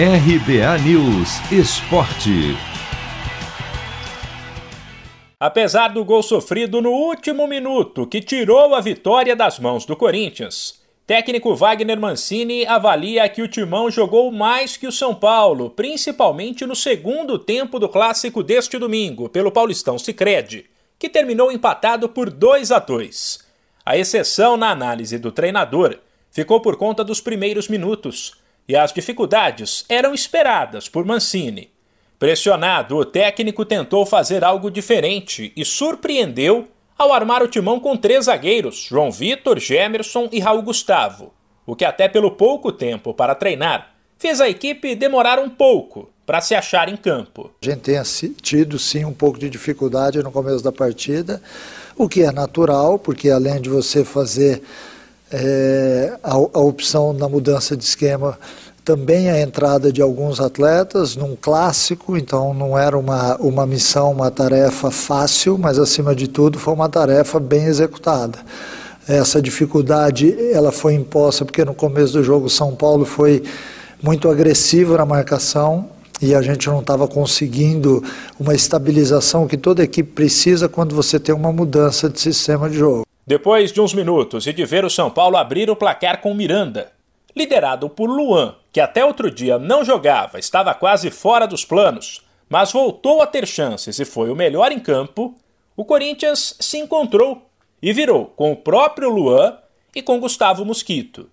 RBA News Esporte. Apesar do gol sofrido no último minuto, que tirou a vitória das mãos do Corinthians, técnico Wagner Mancini avalia que o Timão jogou mais que o São Paulo, principalmente no segundo tempo do clássico deste domingo, pelo Paulistão Sicredi, que terminou empatado por 2 a 2. A exceção na análise do treinador ficou por conta dos primeiros minutos, e as dificuldades eram esperadas por Mancini. Pressionado, o técnico tentou fazer algo diferente e surpreendeu ao armar o timão com três zagueiros, João Vitor, Gemerson e Raul Gustavo, o que até pelo pouco tempo para treinar fez a equipe demorar um pouco para se achar em campo. A gente tem tido sim um pouco de dificuldade no começo da partida, o que é natural, porque além de você fazer é, a, a opção na mudança de esquema também a entrada de alguns atletas num clássico, então não era uma, uma missão, uma tarefa fácil, mas acima de tudo foi uma tarefa bem executada. Essa dificuldade ela foi imposta porque no começo do jogo São Paulo foi muito agressivo na marcação e a gente não estava conseguindo uma estabilização que toda equipe precisa quando você tem uma mudança de sistema de jogo. Depois de uns minutos e de ver o São Paulo abrir o placar com Miranda, liderado por Luan, que até outro dia não jogava, estava quase fora dos planos, mas voltou a ter chances e foi o melhor em campo, o Corinthians se encontrou e virou com o próprio Luan e com Gustavo Mosquito.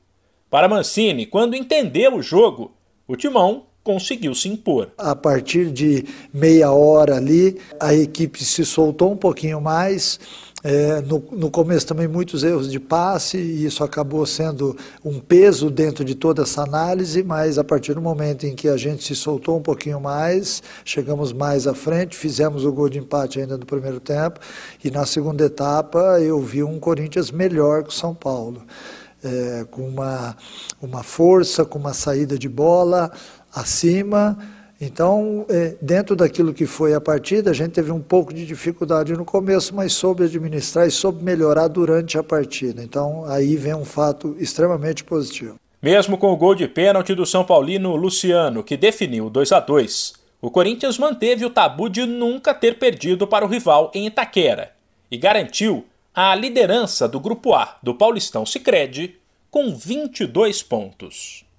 Para Mancini, quando entendeu o jogo, o Timão conseguiu se impor. A partir de meia hora ali, a equipe se soltou um pouquinho mais, é, no, no, começo também muitos erros de passe, e isso acabou sendo um peso dentro de toda essa análise, mas a partir do momento em que a gente se soltou um pouquinho mais, chegamos mais à frente, fizemos o gol de empate ainda no primeiro tempo, e na segunda etapa eu vi um Corinthians melhor que o São Paulo. É, com uma, uma força, com uma saída de bola acima, então, é, dentro daquilo que foi a partida, a gente teve um pouco de dificuldade no começo, mas soube administrar e soube melhorar durante a partida. Então, aí vem um fato extremamente positivo. Mesmo com o gol de pênalti do São Paulino Luciano, que definiu 2 a 2, o Corinthians manteve o tabu de nunca ter perdido para o rival em Itaquera e garantiu a liderança do Grupo A do Paulistão Sicredi com 22 pontos.